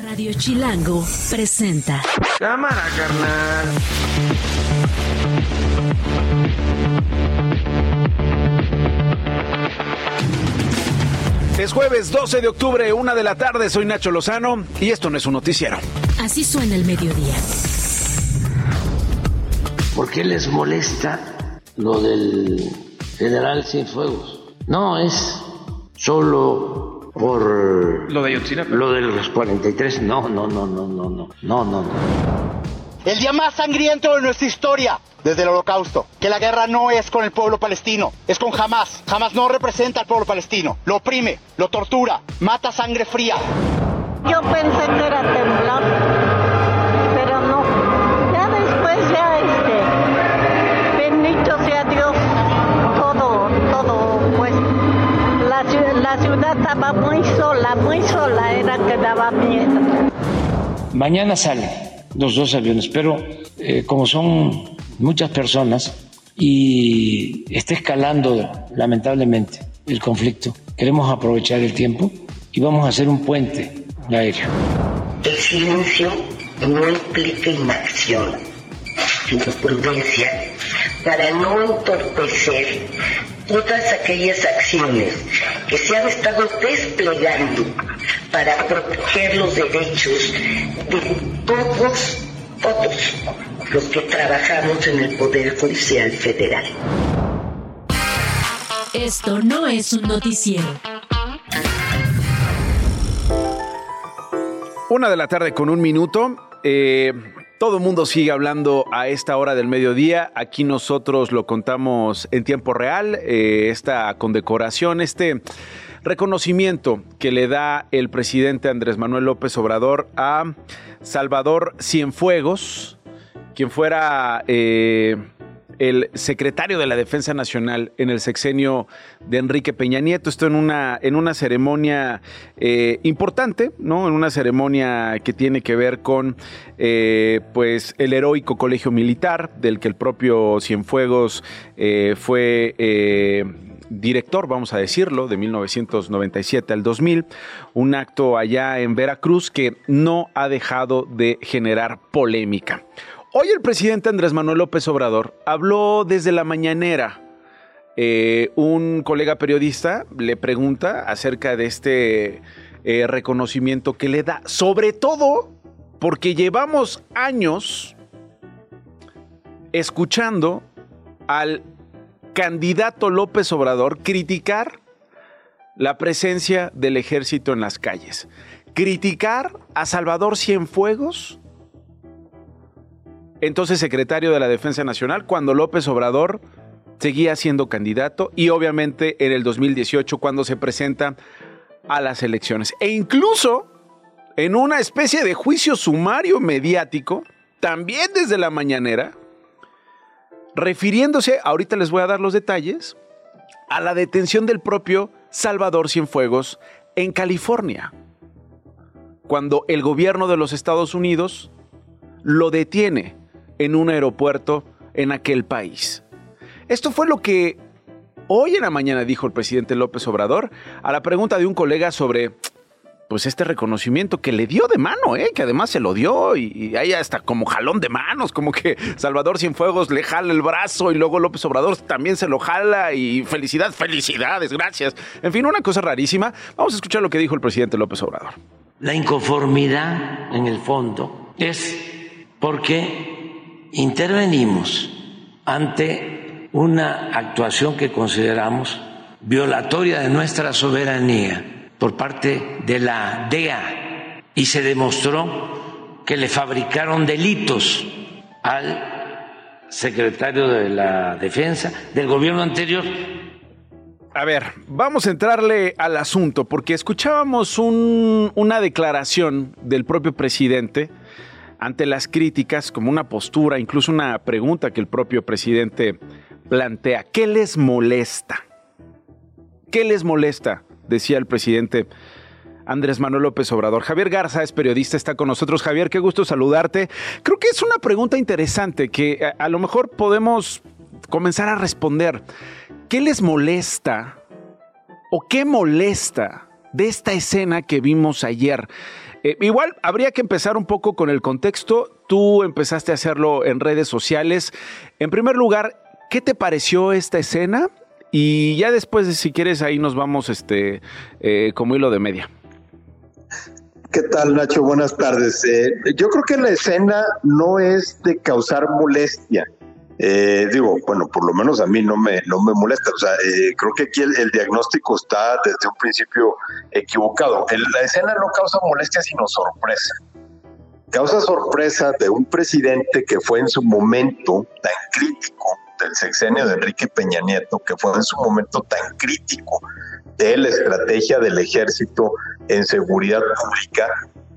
Radio Chilango presenta. Cámara, carnal. Es jueves 12 de octubre, una de la tarde. Soy Nacho Lozano y esto no es un noticiero. Así suena el mediodía. ¿Por qué les molesta lo del general Cienfuegos? No es solo por Lo de Ayotzinapa. lo de los 43. No, no, no, no, no, no, no, no, no. El día más sangriento de nuestra historia desde el holocausto. Que la guerra no es con el pueblo palestino, es con Hamas. Hamas no representa al pueblo palestino. Lo oprime, lo tortura, mata sangre fría. Yo pensé que era la, ciu- la ciudad estaba muy sola, muy sola, era que daba miedo. Mañana salen los dos aviones, pero eh, como son muchas personas y está escalando lamentablemente el conflicto, queremos aprovechar el tiempo y vamos a hacer un puente aéreo. El silencio no implica inacción, sino prudencia para no entorpecer todas aquellas acciones que se han estado desplegando para proteger los derechos de todos, todos los que trabajamos en el Poder Judicial Federal. Esto no es un noticiero. Una de la tarde con un minuto. Eh, todo el mundo sigue hablando a esta hora del mediodía. Aquí nosotros lo contamos en tiempo real. eh, esta condecoración, este reconocimiento que le da el presidente Andrés Manuel López Obrador a Salvador Cienfuegos, quien fuera eh, el secretario de la Defensa Nacional en el sexenio de Enrique Peña Nieto. Esto en una, en una ceremonia eh, importante, ¿no? En una ceremonia que tiene que ver con eh, pues el heroico colegio militar, del que el propio Cienfuegos eh, fue. director, vamos a decirlo, de 1997 al 2000, un acto allá en Veracruz que no ha dejado de generar polémica. Hoy el presidente Andrés Manuel López Obrador habló desde la mañanera. Eh, un colega periodista le pregunta acerca de este eh, reconocimiento que le da, sobre todo porque llevamos años escuchando al candidato López Obrador criticar la presencia del ejército en las calles, criticar a Salvador Cienfuegos, entonces secretario de la Defensa Nacional, cuando López Obrador seguía siendo candidato y obviamente en el 2018 cuando se presenta a las elecciones. E incluso en una especie de juicio sumario mediático, también desde la mañanera, refiriéndose, ahorita les voy a dar los detalles, a la detención del propio Salvador Cienfuegos en California, cuando el gobierno de los Estados Unidos lo detiene en un aeropuerto en aquel país. Esto fue lo que hoy en la mañana dijo el presidente López Obrador a la pregunta de un colega sobre pues este reconocimiento que le dio de mano, ¿eh? que además se lo dio y, y hay hasta como jalón de manos, como que Salvador Cienfuegos le jala el brazo y luego López Obrador también se lo jala y felicidad, felicidades, gracias. En fin, una cosa rarísima. Vamos a escuchar lo que dijo el presidente López Obrador. La inconformidad en el fondo es porque intervenimos ante una actuación que consideramos violatoria de nuestra soberanía por parte de la DEA y se demostró que le fabricaron delitos al secretario de la Defensa del gobierno anterior. A ver, vamos a entrarle al asunto, porque escuchábamos un- una declaración del propio presidente ante las críticas, como una postura, incluso una pregunta que el propio presidente plantea. ¿Qué les molesta? ¿Qué les molesta? Decía el presidente Andrés Manuel López Obrador. Javier Garza es periodista, está con nosotros. Javier, qué gusto saludarte. Creo que es una pregunta interesante que a, a lo mejor podemos comenzar a responder. ¿Qué les molesta o qué molesta de esta escena que vimos ayer? Eh, igual habría que empezar un poco con el contexto. Tú empezaste a hacerlo en redes sociales. En primer lugar, ¿qué te pareció esta escena? Y ya después, si quieres, ahí nos vamos este, eh, como hilo de media. ¿Qué tal, Nacho? Buenas tardes. Eh, yo creo que la escena no es de causar molestia. Eh, digo, bueno, por lo menos a mí no me, no me molesta. O sea, eh, creo que aquí el, diagnóstico está desde un principio equivocado. la escena no causa molestia, sino sorpresa. Causa sorpresa de un presidente que fue en su momento tan crítico del sexenio de Enrique Peña Nieto, que fue en su momento tan crítico de la estrategia del ejército en seguridad pública,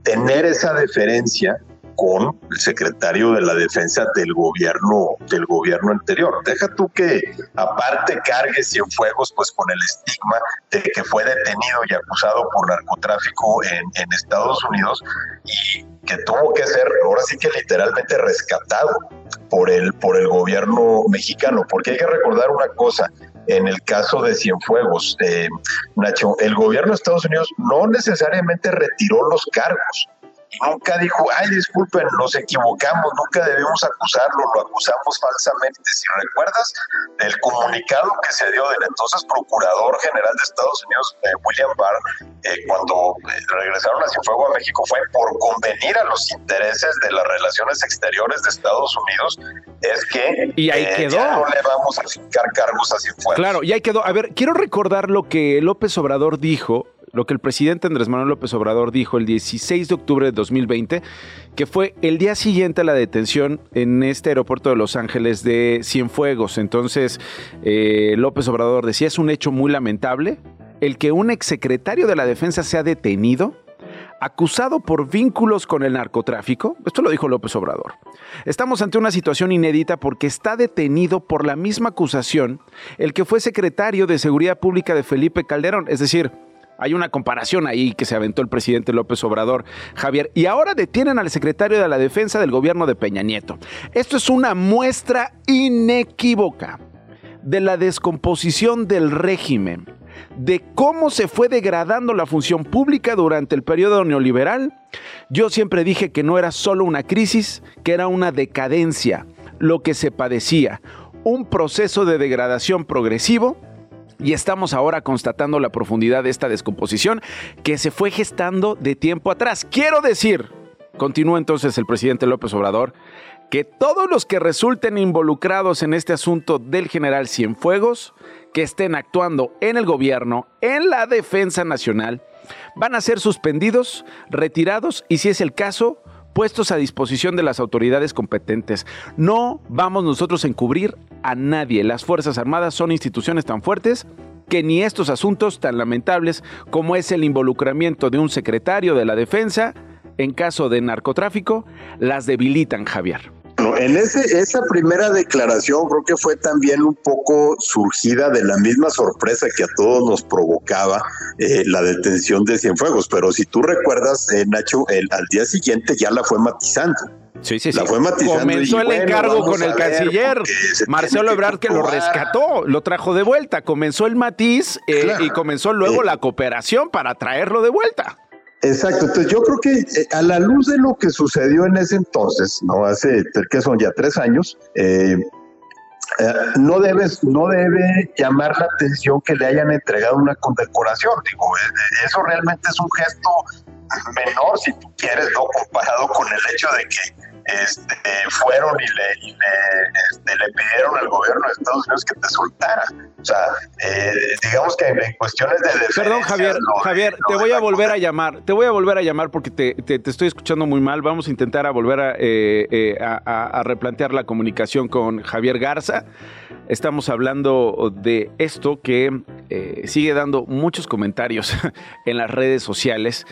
tener esa deferencia con el secretario de la defensa del gobierno del gobierno anterior. Deja tú que aparte cargue Cienfuegos pues con el estigma de que fue detenido y acusado por narcotráfico en, en Estados Unidos y que tuvo que ser ahora sí que literalmente rescatado por el por el gobierno mexicano, porque hay que recordar una cosa, en el caso de Cienfuegos, eh, Nacho, el gobierno de Estados Unidos no necesariamente retiró los cargos, nunca dijo, ay, disculpen, nos equivocamos, nunca debemos acusarlo, lo acusamos falsamente. Si recuerdas el comunicado que se dio del entonces Procurador General de Estados Unidos, eh, William Barr, eh, cuando eh, regresaron a Cienfuegos a México, fue por convenir a los intereses de las relaciones exteriores de Estados Unidos, es que y ahí quedó. no le vamos a fijar cargos a Cienfuegos. Claro, y ahí quedó. A ver, quiero recordar lo que López Obrador dijo lo que el presidente Andrés Manuel López Obrador dijo el 16 de octubre de 2020, que fue el día siguiente a la detención en este aeropuerto de Los Ángeles de Cienfuegos. Entonces, eh, López Obrador decía, es un hecho muy lamentable el que un exsecretario de la Defensa sea detenido acusado por vínculos con el narcotráfico. Esto lo dijo López Obrador. Estamos ante una situación inédita porque está detenido por la misma acusación el que fue secretario de Seguridad Pública de Felipe Calderón, es decir, hay una comparación ahí que se aventó el presidente López Obrador, Javier. Y ahora detienen al secretario de la Defensa del gobierno de Peña Nieto. Esto es una muestra inequívoca de la descomposición del régimen, de cómo se fue degradando la función pública durante el periodo neoliberal. Yo siempre dije que no era solo una crisis, que era una decadencia, lo que se padecía, un proceso de degradación progresivo y estamos ahora constatando la profundidad de esta descomposición que se fue gestando de tiempo atrás. Quiero decir, continúa entonces el presidente López Obrador, que todos los que resulten involucrados en este asunto del general Cienfuegos, que estén actuando en el gobierno, en la defensa nacional, van a ser suspendidos, retirados y si es el caso, puestos a disposición de las autoridades competentes. No vamos nosotros a encubrir a nadie. Las Fuerzas Armadas son instituciones tan fuertes que ni estos asuntos tan lamentables como es el involucramiento de un secretario de la defensa en caso de narcotráfico las debilitan, Javier en ese, esa primera declaración creo que fue también un poco surgida de la misma sorpresa que a todos nos provocaba eh, la detención de Cienfuegos, pero si tú recuerdas, eh, Nacho, el, al día siguiente ya la fue matizando. Sí, sí, sí. La fue matizando comenzó el encargo con el canciller Marcelo Ebrard que, lo rescató, lo trajo de vuelta. Comenzó el matiz eh, y comenzó luego la cooperación para traerlo de vuelta. Exacto, entonces yo creo que eh, a la luz de lo que sucedió en ese entonces, no hace que son ya tres años, eh, eh, no debes, no debe llamar la atención que le hayan entregado una condecoración. Digo, eso realmente es un gesto menor, si tú quieres, no comparado con el hecho de que este, fueron y, le, este, le, pidieron al gobierno de Estados Unidos que te soltara. O sea, eh, digamos que en cuestiones de Perdón, Javier, Javier, te voy a volver a llamar, te voy a volver a llamar porque te, te, estoy escuchando muy mal. Vamos a intentar a volver a, eh, eh, a, replantear la comunicación con Javier Garza. Estamos hablando de esto que sigue dando muchos comentarios en las redes sociales.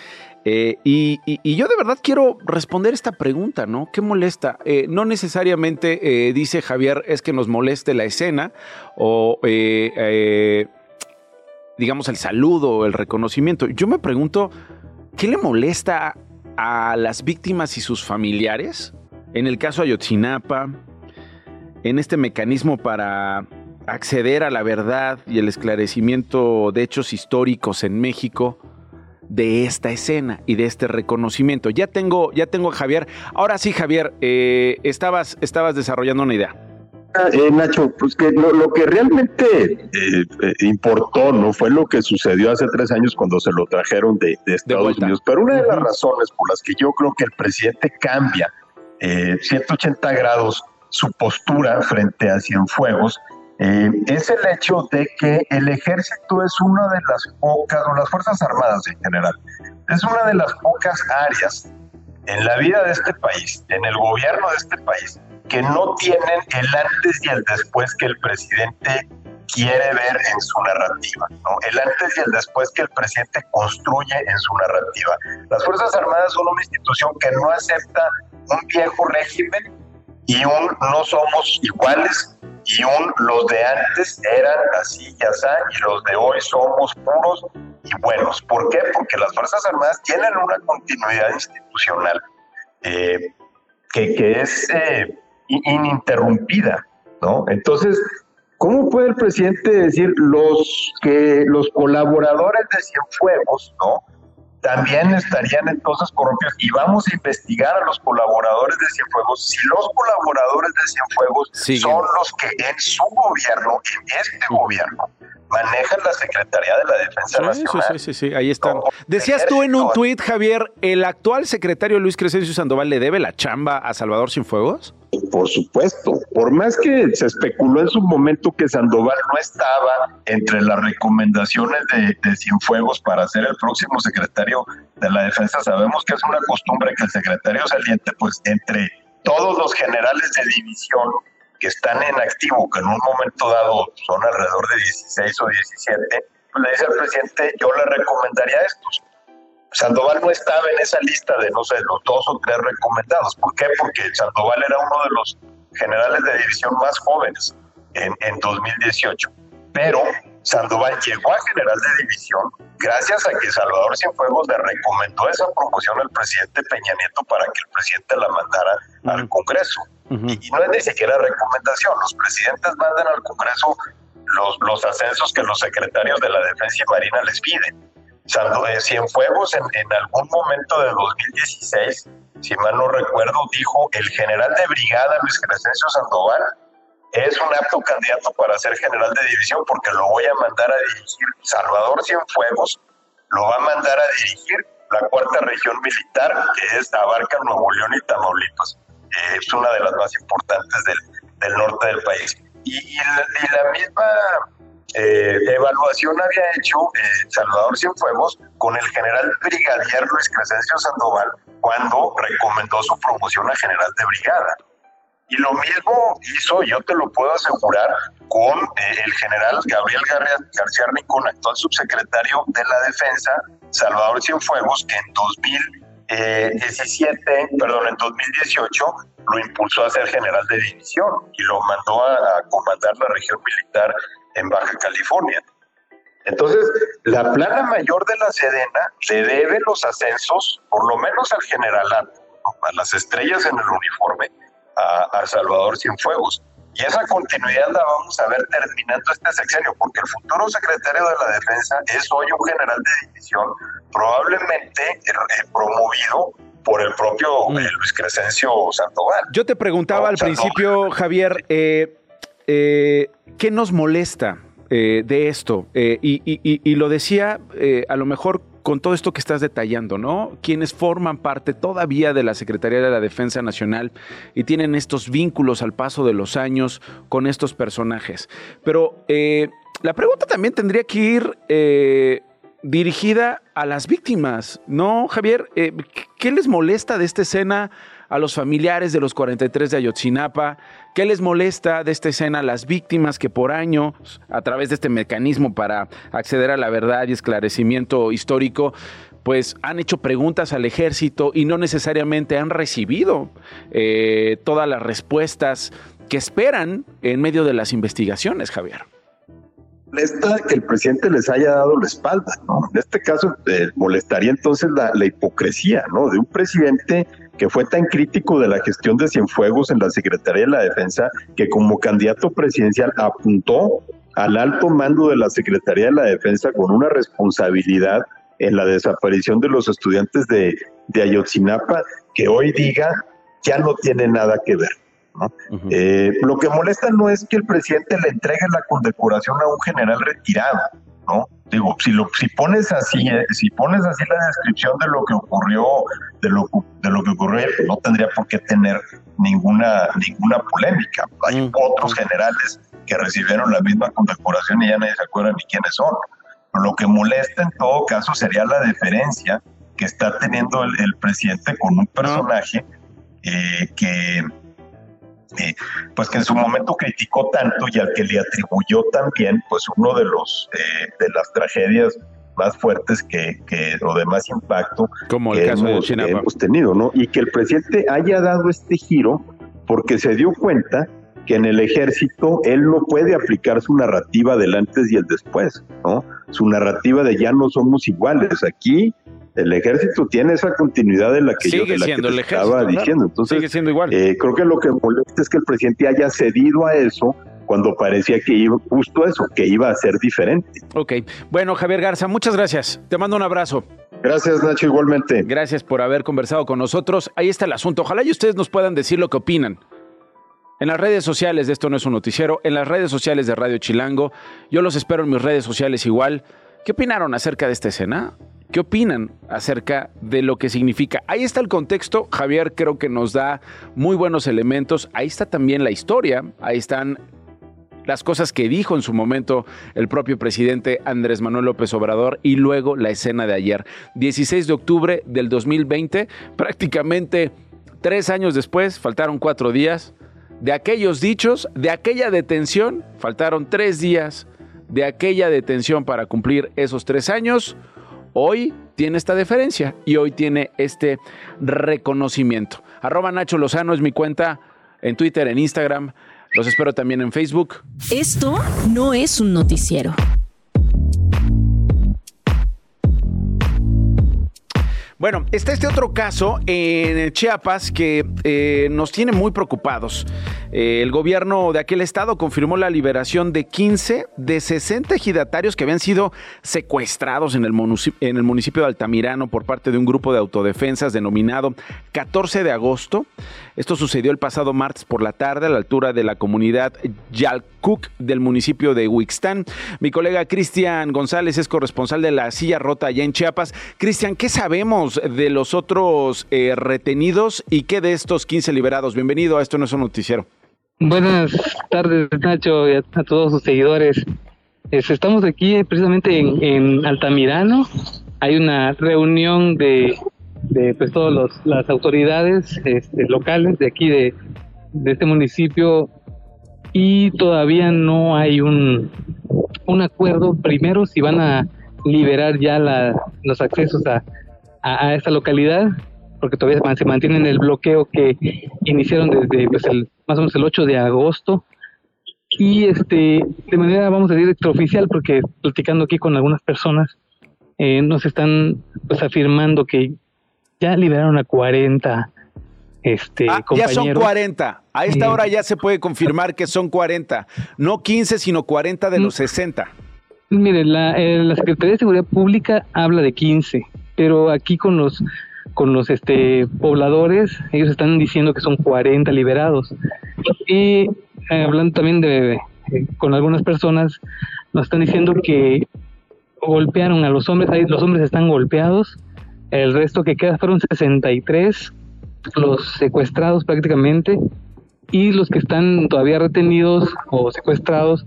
Eh, y, yo de verdad quiero responder esta pregunta, ¿no? ¿Qué molesta? Eh, no necesariamente eh, dice Javier es que nos moleste la escena o digamos el saludo, el reconocimiento. Yo me pregunto, ¿qué le molesta a las víctimas y sus familiares? En el caso Ayotzinapa, en este mecanismo para acceder a la verdad y el esclarecimiento de hechos históricos en México de esta escena y de este reconocimiento. Ya tengo, ya tengo a Javier. Ahora sí, Javier, eh, estabas, estabas desarrollando una idea. Eh, Nacho, pues que lo, que realmente eh, eh, importó no fue lo que sucedió hace tres años cuando se lo trajeron de, Estados Unidos, pero una de las razones por las que yo creo que el presidente cambia 180 grados su postura frente a Cienfuegos es el hecho de que el ejército es una de las pocas, o las Fuerzas Armadas en general, es una de las pocas áreas en la vida de este país, en el gobierno de este país, que no tienen el antes y el después que el presidente quiere ver en su narrativa, ¿no? el antes y el después que el presidente construye en su narrativa. Las Fuerzas Armadas son una institución que no acepta un viejo régimen y un no somos iguales y un los de antes eran así y así y los de hoy somos puros y buenos. ¿Por qué? Porque las Fuerzas Armadas tienen una continuidad institucional eh, que, que, es eh, ininterrumpida, ¿no? Entonces, ¿cómo puede el presidente decir los que los colaboradores de Cienfuegos, ¿no? También estarían entonces corrompidos y vamos a investigar a los colaboradores de Cienfuegos si los colaboradores de Cienfuegos son los que en su gobierno, en este gobierno, manejan la Secretaría de la Defensa Nacional. Sí, sí, sí, ahí están. Decías tú en un tuit, Javier, ¿el actual secretario Luis Crescencio Sandoval le debe la chamba a Salvador Cienfuegos? Por supuesto, por más que se especuló en su momento que Sandoval no estaba entre las recomendaciones de, de Cienfuegos para ser el próximo secretario de la defensa, sabemos que es una costumbre que el secretario saliente, pues entre todos los generales de división que están en activo, que en un momento dado son alrededor de 16 o 17, pues le dice al presidente, yo le recomendaría estos. Sandoval no estaba en esa lista de, no sé, los dos o tres recomendados. ¿Por qué? Porque Sandoval era uno de los generales de división más jóvenes en, en 2018. Pero Sandoval llegó a general de división gracias a que Salvador Cienfuegos le recomendó esa promoción al presidente Peña Nieto para que el presidente la mandara al Congreso. y, no es ni siquiera recomendación, los presidentes mandan al Congreso los, los ascensos que los secretarios de la Defensa y Marina les piden. Cienfuegos en, en algún momento de 2016, si mal no recuerdo, dijo el general de brigada Luis Crescencio Sandoval es un apto candidato para ser general de división porque lo voy a mandar a dirigir Salvador Cienfuegos, lo va a mandar a dirigir la cuarta región militar que es abarca Nuevo León y Tamaulipas. Eh, es una de las más importantes del, del norte del país. Y, la, misma eh, evaluación había hecho eh, Salvador Cienfuegos con el general brigadier Luis Crescencio Sandoval cuando recomendó su promoción a general de brigada. Y lo mismo hizo, yo te lo puedo asegurar, con eh, el general Gabriel García Rincón, actual subsecretario de la Defensa, Salvador Cienfuegos, que en 2017, eh, perdón, en 2018 lo impulsó a ser general de división y lo mandó a, comandar la región militar en Baja California. Entonces, la plana mayor de la Sedena le debe los ascensos, por lo menos al generalato, a las estrellas en el uniforme, a, Salvador Cienfuegos. Y esa continuidad la vamos a ver terminando este sexenio, porque el futuro secretario de la Defensa es hoy un general de división, probablemente eh, eh, promovido por el propio mm. eh, Luis Crescencio Sandoval. Yo te preguntaba al principio, Javier, ¿qué nos molesta de esto? Y, y, lo decía a lo mejor con todo esto que estás detallando, ¿no? Quienes forman parte todavía de la Secretaría de la Defensa Nacional y tienen estos vínculos al paso de los años con estos personajes. Pero eh, la pregunta también tendría que ir eh, dirigida a las víctimas, ¿no, Javier? Eh, ¿Qué les molesta de esta escena? A los familiares de los 43 de Ayotzinapa? ¿Qué les molesta de esta escena las víctimas que por años, a través de este mecanismo para acceder a la verdad y esclarecimiento histórico, pues han hecho preguntas al ejército y no necesariamente han recibido eh, todas las respuestas que esperan en medio de las investigaciones, Javier? molesta que el presidente les haya dado la espalda. En este caso eh, molestaría entonces la, la, hipocresía, ¿no? De un presidente que fue tan crítico de la gestión de Cienfuegos en la Secretaría de la Defensa que como candidato presidencial apuntó al alto mando de la Secretaría de la Defensa con una responsabilidad en la desaparición de los estudiantes de, de Ayotzinapa, que hoy diga ya no tiene nada que ver. Eh, lo que molesta no es que el presidente le entregue la condecoración a un general retirado, ¿no? Digo, si lo si pones así, eh, si pones así la descripción de lo que ocurrió, de lo, de lo que ocurrió, no tendría por qué tener ninguna ninguna polémica. Hay otros generales que recibieron la misma condecoración y ya nadie se acuerda ni quiénes son. lo que molesta en todo caso sería la deferencia que está teniendo el, presidente con un personaje eh, que pues que en su momento criticó tanto y al que le atribuyó también pues uno de los eh, de las tragedias más fuertes que, que o de más impacto como el caso hemos, de que hemos tenido, ¿no? Y que el presidente haya dado este giro porque se dio cuenta que en el ejército él no puede aplicar su narrativa del antes y el después, ¿no? Su narrativa de ya no somos iguales. Aquí el ejército tiene esa continuidad de la que yo de la que te estaba diciendo. Entonces, Sigue siendo igual. Eh, creo que lo que molesta es que el presidente haya cedido a eso cuando parecía que iba justo eso, que iba a ser diferente. Ok. Bueno, Javier Garza, muchas gracias. Te mando un abrazo. Gracias, Nacho, igualmente. Gracias por haber conversado con nosotros. Ahí está el asunto. Ojalá y ustedes nos puedan decir lo que opinan. En las redes sociales de Esto No es un Noticiero, en las redes sociales de Radio Chilango, yo los espero en mis redes sociales igual. ¿Qué opinaron acerca de esta escena? ¿Qué opinan acerca de lo que significa? Ahí está el contexto, Javier creo que nos da muy buenos elementos, ahí está también la historia, ahí están las cosas que dijo en su momento el propio presidente Andrés Manuel López Obrador y luego la escena de ayer, 16 de octubre del 2020, prácticamente tres años después, faltaron cuatro días, de aquellos dichos, de aquella detención, faltaron tres días de aquella detención para cumplir esos tres años hoy tiene esta deferencia y hoy tiene este reconocimiento. Arroba Nacho Lozano es mi cuenta en Twitter, en Instagram. Los espero también en Facebook. Esto no es un noticiero. Bueno, está este otro caso en Chiapas que eh, nos tiene muy preocupados. Eh, el gobierno de aquel estado confirmó la liberación de 15 de 60 ejidatarios que habían sido secuestrados en el, en el municipio de Altamirano por parte de un grupo de autodefensas denominado 14 de agosto. Esto sucedió el pasado martes por la tarde a la altura de la comunidad Yalcuc del municipio de Huixtán. Mi colega Cristian González es corresponsal de la silla rota allá en Chiapas. Cristian, ¿qué sabemos de los otros eh, retenidos y qué de estos 15 liberados. Bienvenido a Esto No es un Noticiero. Buenas tardes, Nacho, y a, todos sus seguidores. estamos aquí precisamente en, Altamirano. Hay una reunión de, de pues, todas las autoridades este, locales de aquí, de este municipio, y todavía no hay un, un acuerdo. Primero, si van a liberar ya la, los accesos a, a, esta localidad, porque todavía se mantienen el bloqueo que iniciaron desde pues, el, más o menos el 8 de agosto. Y este, de manera, vamos a decir, extraoficial, porque platicando aquí con algunas personas, eh, nos están pues afirmando que ya liberaron a 40 este, ah, Ya son 40. A esta hora ya se puede confirmar que son 40. No 15, sino 40 de los 60. Mire, la, eh, la Secretaría de Seguridad Pública habla de 15 pero aquí con los con los este pobladores, ellos están diciendo que son 40 liberados. Y eh, hablando también de con algunas personas, nos están diciendo que golpearon a los hombres, ahí los hombres están golpeados, el resto que queda fueron 63 los secuestrados prácticamente y los que están todavía retenidos o secuestrados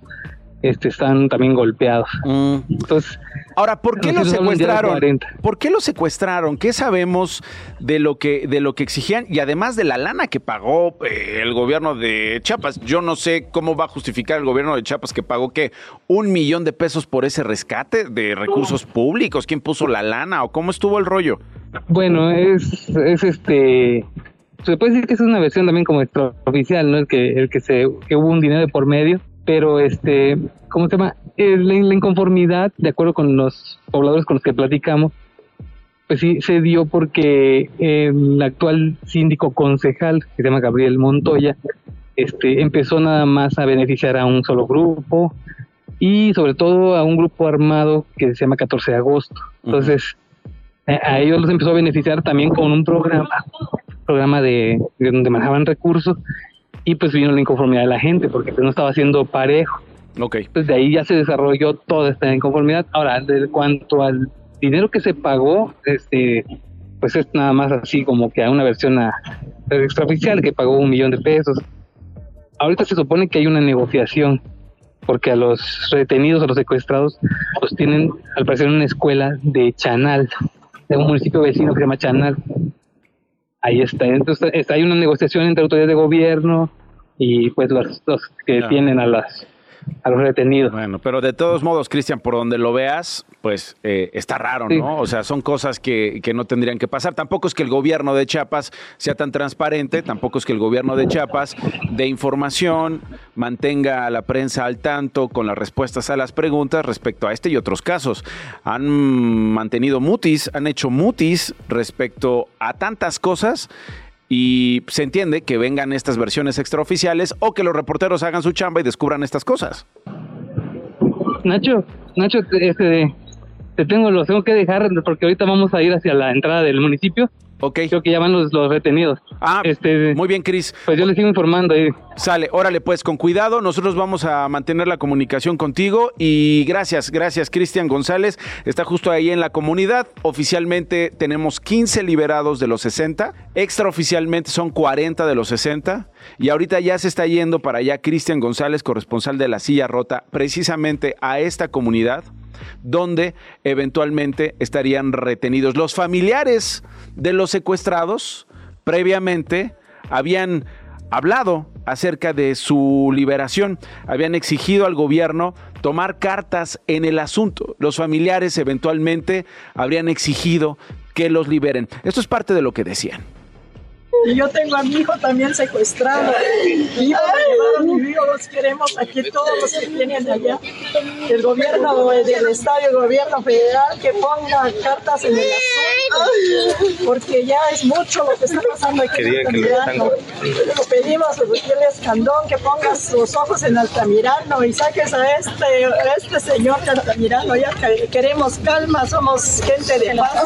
este, están también golpeados. Mm. Entonces, Ahora, ¿por qué lo secuestraron? ¿Por qué lo secuestraron? ¿Qué sabemos de lo que de lo que exigían y además de la lana que pagó eh, el gobierno de Chiapas? Yo no sé cómo va a justificar el gobierno de Chiapas que pagó que un millón de pesos por ese rescate de recursos públicos. ¿Quién puso la lana o cómo estuvo el rollo? Bueno, es, es este se puede decir que es una versión también como extraoficial, ¿no? El que, el que se, que hubo un dinero por medio, pero este, ¿cómo se llama? Eh, la, inconformidad, de acuerdo con los pobladores con los que platicamos, pues sí se dio porque el actual síndico concejal, que se llama Gabriel Montoya, este, empezó nada más a beneficiar a un solo grupo y sobre todo a un grupo armado que se llama 14 de agosto. Entonces, a ellos los empezó a beneficiar también con un programa, programa de, de donde manejaban recursos y pues vino la inconformidad de la gente porque pues no estaba siendo parejo. Ok. Pues de ahí ya se desarrolló toda esta inconformidad. Ahora, de cuanto al dinero que se pagó, este, pues es nada más así como que a una versión a- extraoficial que pagó un millón de pesos. Ahorita se supone que hay una negociación porque a los retenidos, a los secuestrados, los tienen al parecer en una escuela de Chanal, de un municipio vecino que se llama Chanal. Ahí está, entonces está- hay una negociación entre autoridades de gobierno y pues los, los que tienen a las a los retenidos. Bueno, pero de todos modos, Cristian, por donde lo veas, pues eh, está raro, Sí. ¿no? O sea, son cosas que, que no tendrían que pasar. Tampoco es que el gobierno de Chiapas sea tan transparente, tampoco es que el gobierno de Chiapas dé información, mantenga a la prensa al tanto con las respuestas a las preguntas respecto a este y otros casos. Han mantenido mutis, han hecho mutis respecto a tantas cosas. Y se entiende que vengan estas versiones extraoficiales o que los reporteros hagan su chamba y descubran estas cosas. Nacho, Nacho, te- este, te tengo, los tengo que dejar porque ahorita vamos a ir hacia la entrada del municipio. Ok. Creo que ya van los, los retenidos. Ah, Este, muy bien, Cris. pues yo les sigo informando ahí. Sale, órale, pues con cuidado. Nosotros vamos a mantener la comunicación contigo. Y gracias, gracias, Cristian González. Está justo ahí en la comunidad. Oficialmente tenemos 15 liberados de los 60. Extraoficialmente son 40 de los 60. Y ahorita ya se está yendo para allá Cristian González, corresponsal de La Silla Rota, precisamente a esta comunidad donde eventualmente estarían retenidos los familiares de los secuestrados previamente habían hablado acerca de su liberación, habían exigido al gobierno tomar cartas en el asunto. Los familiares eventualmente habrían exigido que los liberen. Esto es parte de lo que decían. Y yo tengo a mi hijo también secuestrado. Mi hijo lo llevaron y mi hijo los queremos aquí todos los que tienen allá. El gobierno del estado el gobierno federal que ponga cartas en el asunto. Porque ya es mucho lo que está pasando aquí en Altamirano. Lo pedimos a Gutiérrez Escandón que pongas los ojos en Altamirano y saques a este, a este señor de Altamirano. Ya que- queremos calma, somos gente de paz.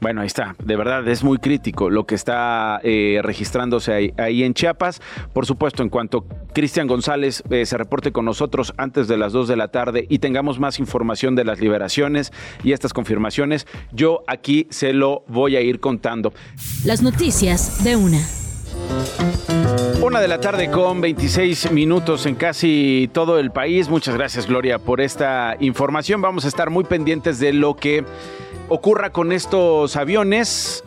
Bueno, ahí está. De verdad es muy crítico lo que está eh, registrándose ahí, ahí en Chiapas. Por supuesto, en cuanto Cristian González eh, se reporte con nosotros antes de las 2 de la tarde y tengamos más información de las liberaciones y estas confirmaciones, yo aquí se lo voy a ir contando. Las noticias de una. Una de la tarde con 26 minutos en casi todo el país. Muchas gracias Gloria por esta información. Vamos a estar muy pendientes de lo que ocurra con estos aviones.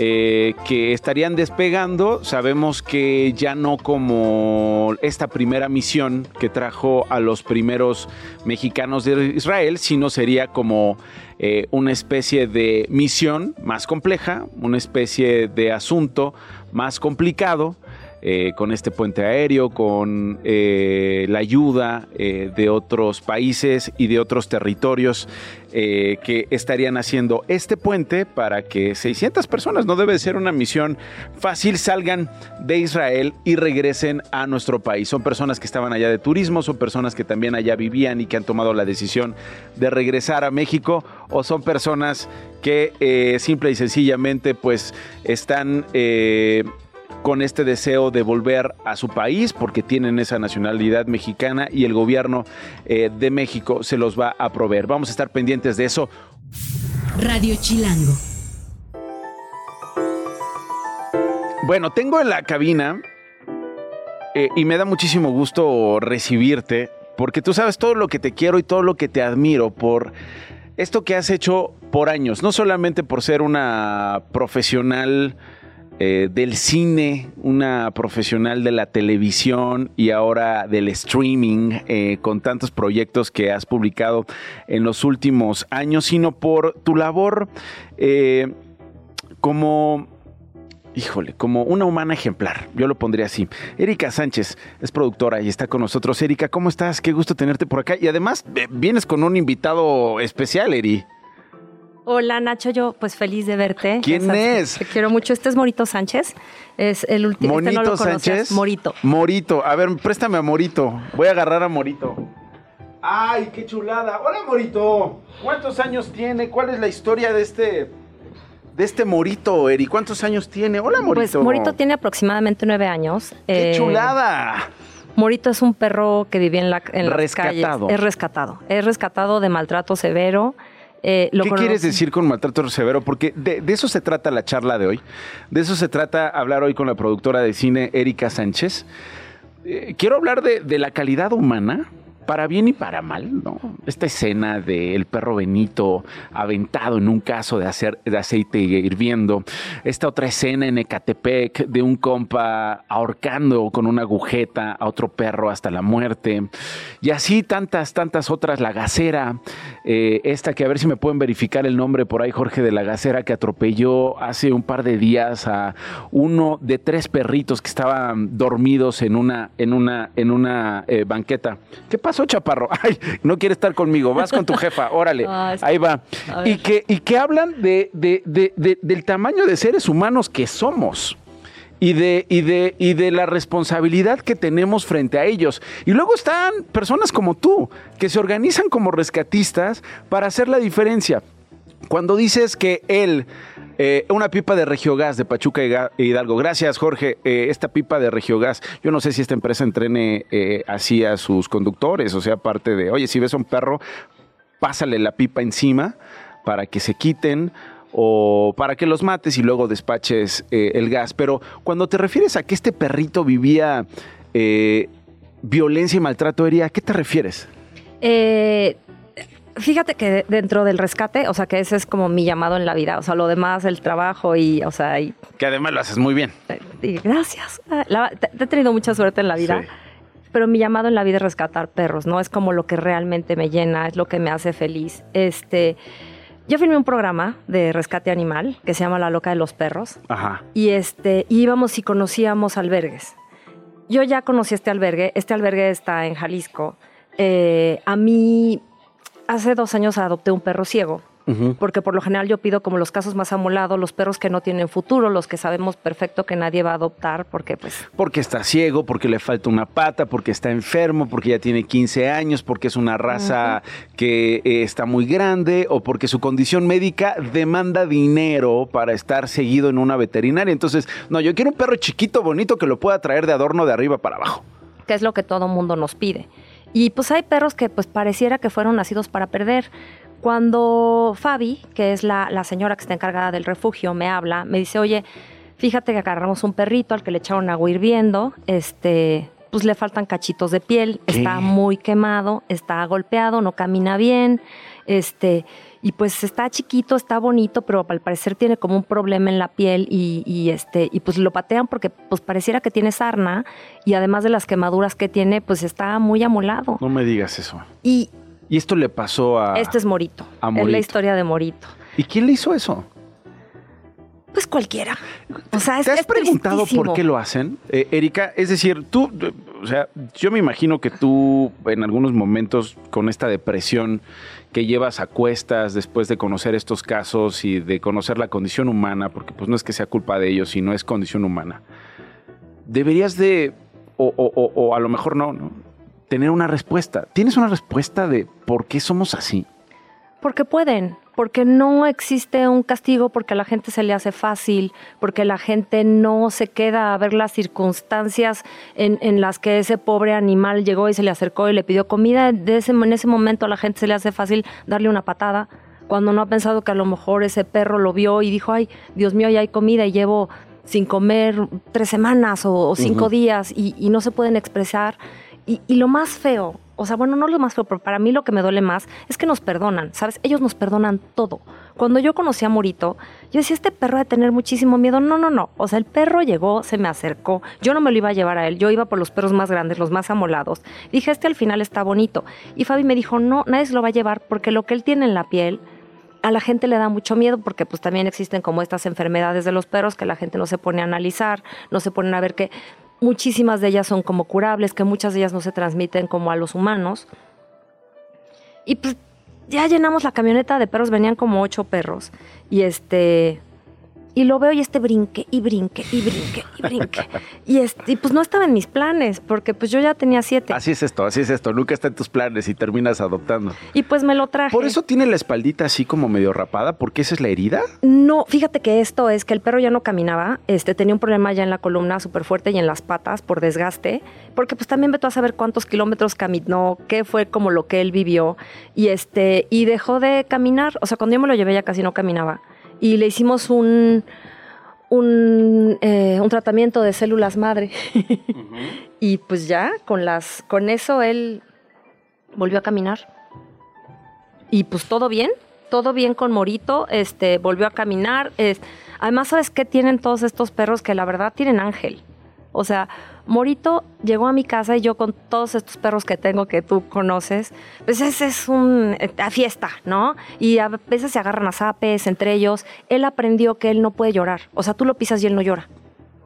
eh, que estarían despegando. Sabemos que ya no como esta primera misión que trajo a los primeros mexicanos de Israel, sino sería como eh, una especie de misión más compleja, una especie de asunto más complicado. Eh, con este puente aéreo, con eh, la ayuda eh, de otros países y de otros territorios que estarían haciendo este puente para que 600 personas, no debe ser una misión fácil, salgan de Israel y regresen a nuestro país. Son personas que estaban allá de turismo, son personas que también allá vivían y que han tomado la decisión de regresar a México o son personas que simple y sencillamente pues están... con este deseo de volver a su país porque tienen esa nacionalidad mexicana y el gobierno eh, de México se los va a proveer. Vamos a estar pendientes de eso. Radio Chilango. Bueno, tengo en la cabina eh, y me da muchísimo gusto recibirte porque tú sabes todo lo que te quiero y todo lo que te admiro por esto que has hecho por años, no solamente por ser una profesional eh, del cine, una profesional de la televisión y ahora del streaming, eh, con tantos proyectos que has publicado en los últimos años, sino por tu labor eh, como híjole, como una humana ejemplar, yo lo pondría así. Erika Sánchez es productora y está con nosotros. Erika, ¿cómo estás? Qué gusto tenerte por acá. Y además, vienes con un invitado especial, Eri. Hola Nacho, yo pues feliz de verte. ¿Quién sabes, es? Te quiero mucho. Este es Morito Sánchez. Es el último. Este Monito no conocías. Sánchez. Morito. Morito. A ver, préstame a Morito. Voy a agarrar a Morito. ¡Ay, qué chulada! Hola, Morito. ¿Cuántos años tiene? ¿Cuál es la historia de este de este Morito, Eri. ¿Cuántos años tiene? Hola, Morito. Pues Morito tiene aproximadamente nueve años. ¡Qué Eh, chulada! Morito es un perro que vivía en, la, en las Rescatado. calles. Es rescatado. Es rescatado de maltrato severo. Eh, lo ¿Qué quieres decir con maltrato severo? Porque de, de eso se trata la charla de hoy. De eso se trata hablar hoy con la productora de cine Erika Sánchez. Eh, quiero hablar de, de la calidad humana, para bien y para mal, ¿no? Esta escena del perro Benito aventado en un caso de, de aceite hirviendo. Esta otra escena en Ecatepec de un compa ahorcando con una agujeta a otro perro hasta la muerte. Y así tantas, tantas otras. La gacera, eh, esta que a ver si me pueden verificar el nombre por ahí, Jorge, de la gacera que atropelló hace un par de días a uno de tres perritos que estaban dormidos en una, en una, en una eh, banqueta. ¿Qué pasó, chaparro? Ay, no quiere estar conmigo. Vas con tu jefa, órale. Ah, sí. Ahí va. Y que, y que hablan de- de- de- del tamaño de seres humanos que somos. Y de, y, de, y de la responsabilidad que tenemos frente a ellos. Y luego están personas como tú, que se organizan como rescatistas para hacer la diferencia. Cuando dices que él, eh, una pipa de Regiogas de Pachuca y Hidalgo, gracias Jorge, eh, esta pipa de Regiogas, yo no sé si esta empresa entrene eh, así a sus conductores, o sea, aparte de, oye, si ves a un perro, pásale la pipa encima para que se quiten o para que los mates y luego despaches eh, el gas. Pero cuando te refieres a que este perrito vivía violencia y maltrato, ¿a qué te refieres? Eh, fíjate que dentro del rescate, o sea, que ese es como mi llamado en la vida. O sea, lo demás, el trabajo y, o sea, y, Que además lo haces muy bien. y gracias. Ah, te- he tenido mucha suerte en la vida. Sí. Pero mi llamado en la vida es rescatar perros, ¿no? Es como lo que realmente me llena, es lo que me hace feliz. Este, yo filmé un programa de rescate animal que se llama La Loca de los Perros. Ajá. Y este, íbamos y conocíamos albergues. Yo ya conocí este albergue. Este albergue está en Jalisco. Eh, a mí, hace dos años adopté un perro ciego. Porque por lo general yo pido como los casos más amolados, los perros que no tienen futuro, los que sabemos perfecto que nadie va a adoptar, porque pues Porque está ciego, porque le falta una pata, porque está enfermo, porque ya tiene 15 años, porque es una raza que eh, está muy grande o porque su condición médica demanda dinero para estar seguido en una veterinaria. Entonces, no, yo quiero un perro chiquito, bonito, que lo pueda traer de adorno de arriba para abajo. que es lo que todo mundo nos pide. Y pues hay perros que pues pareciera que fueron nacidos para perder. Cuando Fabi, que es la, la señora que está encargada del refugio, me habla, me dice, oye, fíjate que agarramos un perrito al que le echaron agua hirviendo, este, pues le faltan cachitos de piel, ¿Qué? está muy quemado, está golpeado, no camina bien, este, y pues está chiquito, está bonito, pero al parecer tiene como un problema en la piel y, y, este, y pues lo patean porque pues pareciera que tiene sarna y además de las quemaduras que tiene, pues está muy amolado. No me digas eso. Y Y esto le pasó a... este es Morito, a es Morito. la historia de Morito. ¿Y quién le hizo eso? Pues cualquiera. O sea, es, ¿Te has es preguntado por qué lo hacen? Eh, Erika, es decir, tú, o sea, yo me imagino que tú en algunos momentos con esta depresión que llevas a cuestas después de conocer estos casos y de conocer la condición humana, porque pues no es que sea culpa de ellos, sino es condición humana, deberías de, o, o- o- o a lo mejor no, ¿no? Tener una respuesta. ¿Tienes una respuesta de por qué somos así? Porque pueden, porque no existe un castigo, porque a la gente se le hace fácil, porque la gente no se queda a ver las circunstancias en, en las que ese pobre animal llegó y se le acercó y le pidió comida. De ese, en ese momento a la gente se le hace fácil darle una patada, cuando no ha pensado que a lo mejor ese perro lo vio y dijo, ay, Dios mío, ya hay comida y llevo sin comer tres semanas o, o cinco días y, y no se pueden expresar. Y, y lo más feo, o sea, bueno, no lo más pero para mí lo que me duele más es que nos perdonan, ¿sabes? Ellos nos perdonan todo. Cuando yo conocí a Morito, yo decía, este perro ha de tener muchísimo miedo. No, no, no. O sea, el perro llegó, se me acercó. Yo no me lo iba a llevar a él. Yo iba por los perros más grandes, los más amolados. Dije, este al final está bonito. Y Fabi me dijo, no, nadie se lo va a llevar porque lo que él tiene en la piel a la gente le da mucho miedo porque pues también existen como estas enfermedades de los perros que la gente no se pone a analizar, no se ponen a ver que muchísimas de ellas son como curables, que muchas de ellas no se transmiten como a los humanos. Y pues ya llenamos la camioneta de perros, venían como ocho perros. Y este Y lo veo y este brinque, y brinque, y brinque, y brinque. y, este, y pues no estaba en mis planes, porque pues yo ya tenía siete. Así es esto, así es esto. Nunca está en tus planes y terminas adoptando. Y pues me lo traje. Por eso tiene la espaldita así como medio rapada, porque esa es la herida. No, fíjate que esto es que el perro ya no caminaba, este, tenía un problema ya en la columna súper fuerte y en las patas por desgaste, porque pues también vete a saber cuántos kilómetros caminó, qué fue como lo que él vivió, y este, y dejó de caminar, o sea, cuando yo me lo llevé ya casi no caminaba, y le hicimos un, un, eh, un tratamiento de células madre, y pues ya, con, las, con eso él volvió a caminar, y pues todo bien, todo bien con Morito, este, volvió a caminar. Es, además, ¿sabes qué tienen todos estos perros? Que la verdad tienen ángel. O sea, Morito llegó a mi casa y yo con todos estos perros que tengo que tú conoces, pues ese es un a fiesta, ¿no? Y a veces se agarran a zapes entre ellos. Él aprendió que él no puede llorar. O sea, tú lo pisas y él no llora.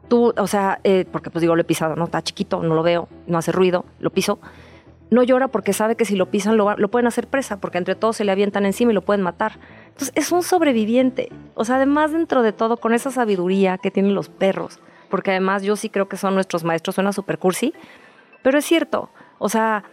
Tú, o sea, eh, porque pues digo, lo he pisado, ¿no? Está chiquito, no lo veo, no hace ruido, lo piso no llora porque sabe que si lo pisan lo, lo, pueden hacer presa, porque entre todos se le avientan encima y lo pueden matar. Entonces es un sobreviviente. O sea, además dentro de todo, con esa sabiduría que tienen los perros, porque además yo sí creo que son nuestros maestros, suena super cursi, pero es cierto. O sea,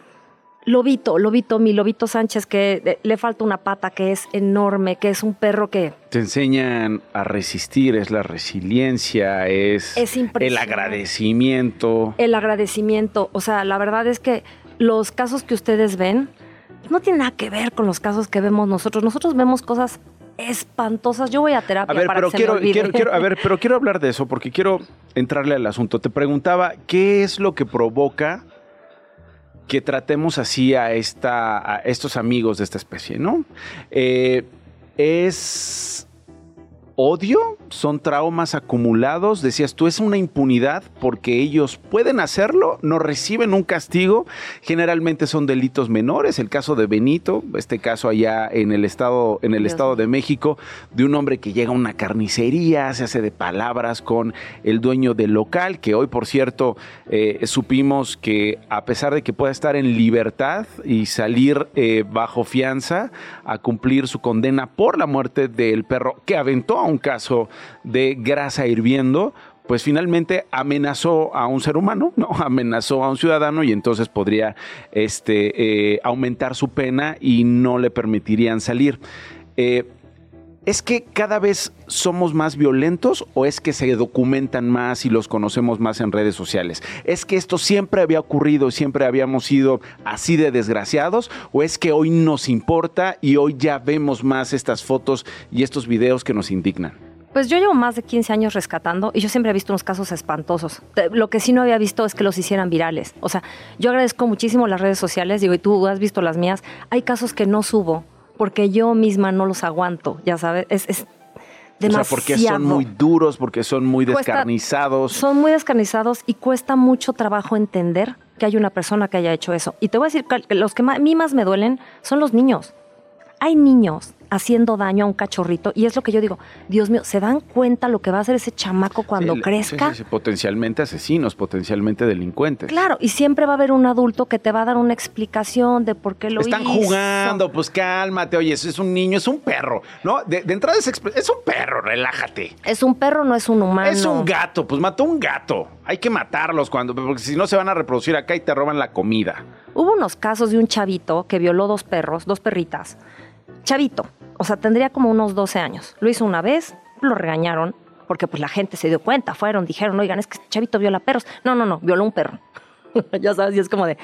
Lobito, Lobito, mi Lobito Sánchez, que le falta una pata, que es enorme, que es un perro que... Te enseñan a resistir, es la resiliencia, es, es el agradecimiento. El agradecimiento, o sea, la verdad es que los casos que ustedes ven no tienen nada que ver con los casos que vemos nosotros. Nosotros vemos cosas espantosas. Yo voy a terapia a ver, para pero que quiero, se me olvide. quiero, quiero, a ver, pero quiero hablar de eso porque quiero entrarle al asunto. Te preguntaba qué es lo que provoca que tratemos así a esta, a estos amigos de esta especie, ¿no? Eh, es odio, son traumas acumulados, decías tú, es una impunidad porque ellos pueden hacerlo, no reciben un castigo, generalmente son delitos menores, el caso de Benito, este caso allá en el estado en el Dios estado de México de un hombre que llega a una carnicería, se hace de palabras con el dueño del local, que hoy por cierto eh, supimos que a pesar de que pueda estar en libertad y salir eh, bajo fianza a cumplir su condena por la muerte del perro que aventó a un caso de grasa hirviendo, pues finalmente amenazó a un ser humano, ¿no? Amenazó a un ciudadano y entonces podría este, eh, aumentar su pena y no le permitirían salir. Eh, ¿Es que cada vez somos más violentos o es que se documentan más y los conocemos más en redes sociales? ¿Es que esto siempre había ocurrido, siempre habíamos sido así de desgraciados o es que hoy nos importa y hoy ya vemos más estas fotos y estos videos que nos indignan? Pues yo llevo más de 15 años rescatando y yo siempre he visto unos casos espantosos. Lo que sí no había visto es que los hicieran virales. O sea, yo agradezco muchísimo las redes sociales, digo, y tú has visto las mías. Hay casos que no subo porque yo misma no los aguanto, ya sabes, es, es O demasiado. sea, porque son muy duros, porque son muy Cuesta- descarnizados. Son muy descarnizados y cuesta mucho trabajo entender que hay una persona que haya hecho eso. Y te voy a decir que los que a mí más me duelen son los niños. Hay niños haciendo daño a un cachorrito y es lo que yo digo, Dios mío, ¿se dan cuenta lo que va a hacer ese chamaco cuando Sí, crezca? sí, sí, sí, potencialmente asesinos, potencialmente delincuentes. Claro, y siempre va a haber un adulto que te va a dar una explicación de por qué lo Están hizo. jugando, pues cálmate, oye, eso es un niño, es un perro, ¿no? De, de entrada es, es un perro, relájate. Es un perro, no es un humano. Es un gato, pues mató un gato. Hay que matarlos cuando, porque si no se van a reproducir acá y te roban la comida. Hubo unos casos de un chavito que violó dos perros, dos perritas. Chavito, o sea, tendría como unos 12 años. Lo hizo una vez, lo regañaron, porque pues la gente se dio cuenta, fueron, dijeron, oigan, es que este chavito viola perros. No, no, no, violó un perro. ya sabes, y es como de,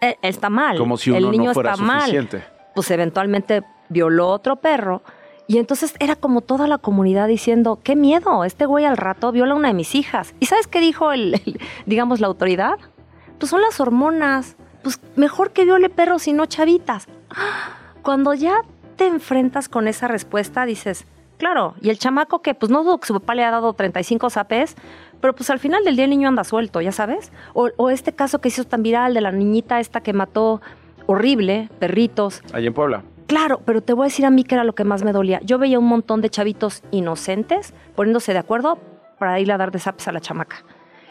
"Eh, está mal. Como si uno el niño no fuera está mal. suficiente. Pues eventualmente violó otro perro. Y entonces era como toda la comunidad diciendo, qué miedo, este güey al rato viola a una de mis hijas. ¿Y sabes qué dijo el, el- digamos, la autoridad? Pues son las hormonas. Pues mejor que viole perros y no chavitas. Cuando ya te enfrentas con esa respuesta, dices, claro, y el chamaco que, pues no dudo que su papá le ha dado 35 zapes, pero pues al final del día el niño anda suelto, ya sabes. O, o este caso que hizo tan viral de la niñita esta que mató horrible, perritos. Allá en Puebla. Claro, pero te voy a decir a mí que era lo que más me dolía. Yo veía un montón de chavitos inocentes poniéndose de acuerdo para ir a dar de zapes a la chamaca.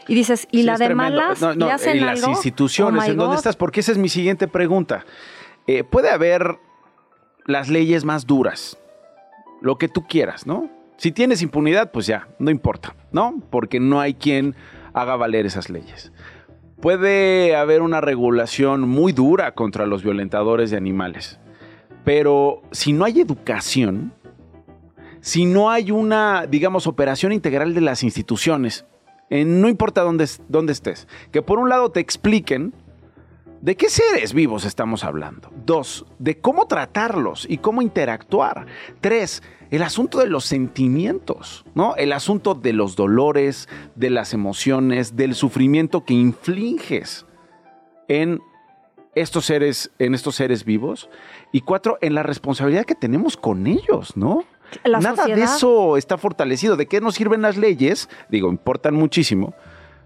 Y dices, ¿y Sí, la de tremendo. malas No, no, le hacen y las instituciones, Oh my ¿en dónde estás? Porque esa es mi siguiente pregunta. Eh, puede haber las leyes más duras, lo que tú quieras, ¿no? Si tienes impunidad, pues ya, no importa, ¿no? Porque no hay quien haga valer esas leyes. Puede haber una regulación muy dura contra los violentadores de animales, pero si no hay educación, si no hay una, digamos, operación integral de las instituciones, no importa dónde, dónde estés, que por un lado te expliquen ¿De qué seres vivos estamos hablando? Dos, de cómo tratarlos y cómo interactuar. Tres, el asunto de los sentimientos, ¿no? El asunto de los dolores, de las emociones, del sufrimiento que infliges en estos seres, en estos seres vivos. Y cuatro, en la responsabilidad que tenemos con ellos, ¿no? Nada de eso está fortalecido. ¿De qué nos sirven las leyes? Digo, importan muchísimo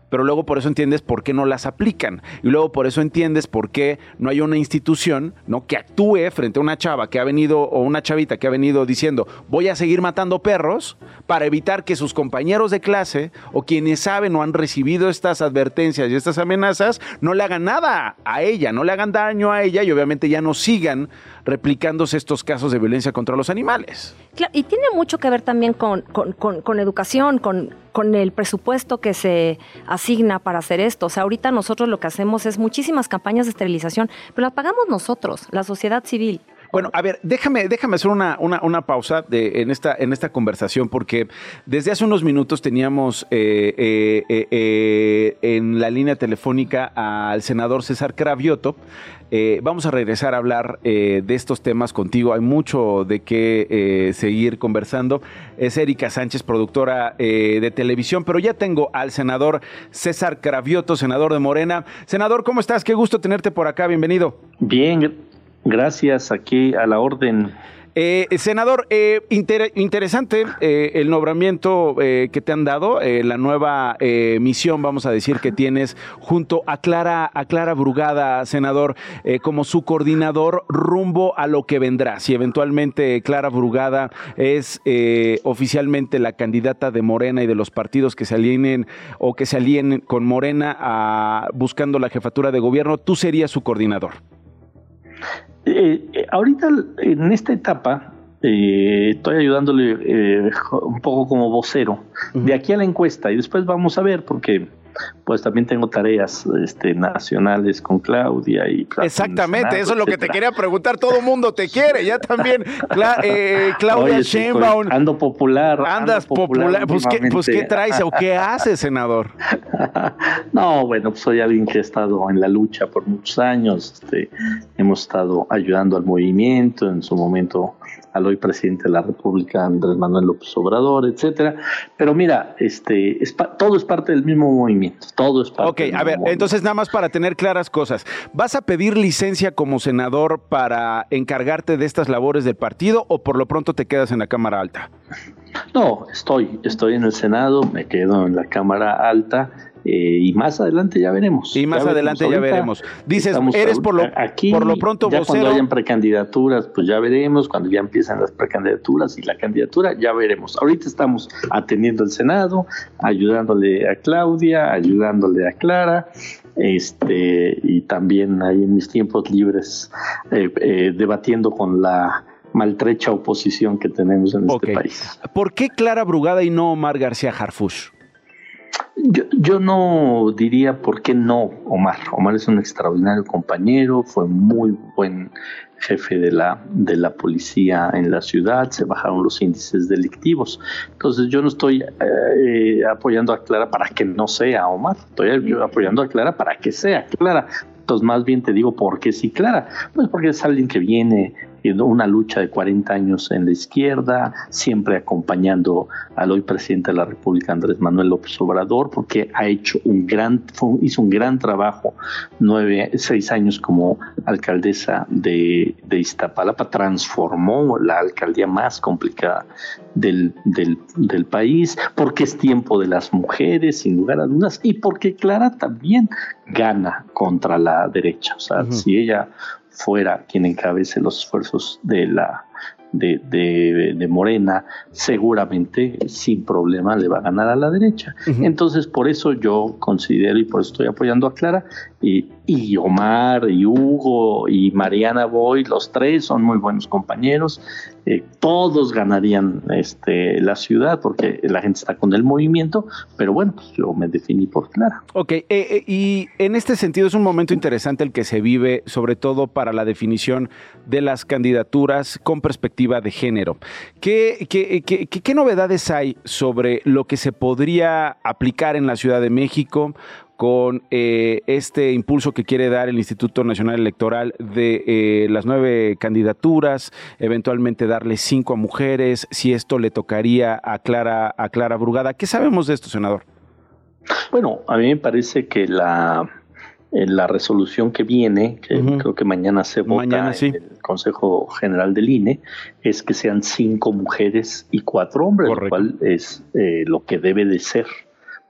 pero luego por eso entiendes por qué no las aplican. Y luego por eso entiendes por qué no hay una institución ¿no? que actúe frente a una chava que ha venido o una chavita que ha venido diciendo voy a seguir matando perros para evitar que sus compañeros de clase o quienes saben o han recibido estas advertencias y estas amenazas no le hagan nada a ella, no le hagan daño a ella y obviamente ya no sigan replicándose estos casos de violencia contra los animales. y tiene mucho que ver también con, con, educación, con, con el presupuesto que se asigna para hacer esto. O sea, ahorita nosotros lo que hacemos es muchísimas campañas de esterilización, pero las pagamos nosotros, la sociedad civil. Bueno, a ver, déjame, déjame hacer una, una, pausa de, en, esta, en esta conversación, porque desde hace unos minutos teníamos eh, eh, eh, en la línea telefónica al senador César Cravioto. vamos a regresar a hablar de estos temas contigo. Hay mucho de qué seguir conversando. Es Erika Sánchez, productora de televisión, pero ya tengo al senador César Cravioto, senador de Morena. Senador, ¿cómo estás? Qué gusto tenerte por acá. Bienvenido. Bien, Gracias, aquí a la orden. Eh, senador, eh, interesante eh, el nombramiento que te han dado, la nueva misión, vamos a decir, que tienes junto a Clara, a Clara Brugada, senador, como su coordinador rumbo a lo que vendrá. Si eventualmente Clara Brugada es oficialmente la candidata de Morena y de los partidos que se alineen o que se alienen con Morena a, buscando la jefatura de gobierno, tú serías su coordinador. Eh, eh, ahorita en esta etapa eh, estoy ayudándole eh, un poco como vocero. De aquí a la encuesta y después vamos a ver porque pues también tengo tareas este, nacionales con Claudia y exactamente eso es lo que te quería preguntar todo el mundo te quiere ya también eh, Claudia Sheinbaum. ando popular andas popular, Pues, ¿qué, pues qué traes o qué haces senador no bueno pues soy alguien que ha estado en la lucha por muchos años este, hemos estado ayudando al movimiento en su momento al hoy presidente de la República, Andrés Manuel López Obrador, etcétera. Pero mira, este, todo es parte del mismo movimiento, todo es parte. Ok, a ver, entonces nada más para tener claras cosas, ¿vas a pedir licencia como senador para encargarte de estas labores del partido o por lo pronto te quedas en la Cámara Alta? No, estoy, estoy en el Senado, me quedo en la Cámara Alta eh, y más adelante ya veremos. Y más adelante ya veremos. Dices, eres por lo, aquí, por lo pronto ya Cuando hayan precandidaturas, pues ya veremos. Cuando ya empiezan las precandidaturas y la candidatura, ya veremos. Ahorita estamos atendiendo el Senado, ayudándole a Claudia, ayudándole a Clara este y también ahí en mis tiempos libres eh, eh, debatiendo con la maltrecha oposición que tenemos en este país. ¿Por qué Clara Brugada y no Omar García Harfush? Yo, yo, no diría por qué no Omar. Omar es un extraordinario compañero, fue muy buen jefe de la, de la policía en la ciudad, se bajaron los índices delictivos. Entonces yo no estoy eh, apoyando a Clara para que no sea Omar, estoy apoyando a Clara para que sea Clara. Entonces más bien te digo por qué sí Clara, pues porque es alguien que viene una lucha de 40 años en la izquierda, siempre acompañando al hoy presidente de la República, Andrés Manuel López Obrador, porque ha hecho un gran, hizo un gran trabajo, nueve, seis años como alcaldesa de, de Iztapalapa, transformó la alcaldía más complicada del, del, del país, porque es tiempo de las mujeres, sin lugar a dudas, y porque Clara también gana contra la derecha. O sea, si ella fuera quien encabece los esfuerzos de la de, de, Morena, seguramente sin problema le va a ganar a la derecha. Entonces, por eso yo considero y por eso estoy apoyando a Clara, y, y Omar, y Hugo, y Mariana Boy, los tres son muy buenos compañeros, eh, todos ganarían este, la ciudad porque la gente está con el movimiento, pero bueno, pues yo me definí por Clara. Ok, eh, eh, y en este sentido es un momento interesante el que se vive, sobre todo para la definición de las candidaturas con perspectiva de género. ¿Qué, qué, qué, qué novedades hay sobre lo que se podría aplicar en la Ciudad de México? Con eh, este impulso que quiere dar el Instituto Nacional Electoral de eh, las nueve candidaturas, eventualmente darle cinco a mujeres, si esto le tocaría a Clara, a Clara Brugada. ¿Qué sabemos de esto, senador? Bueno, a mí me parece que la, eh, la resolución que viene, que creo que mañana se vota en el Consejo General del INE, es que sean cinco mujeres y cuatro hombres, lo cual es lo que debe de ser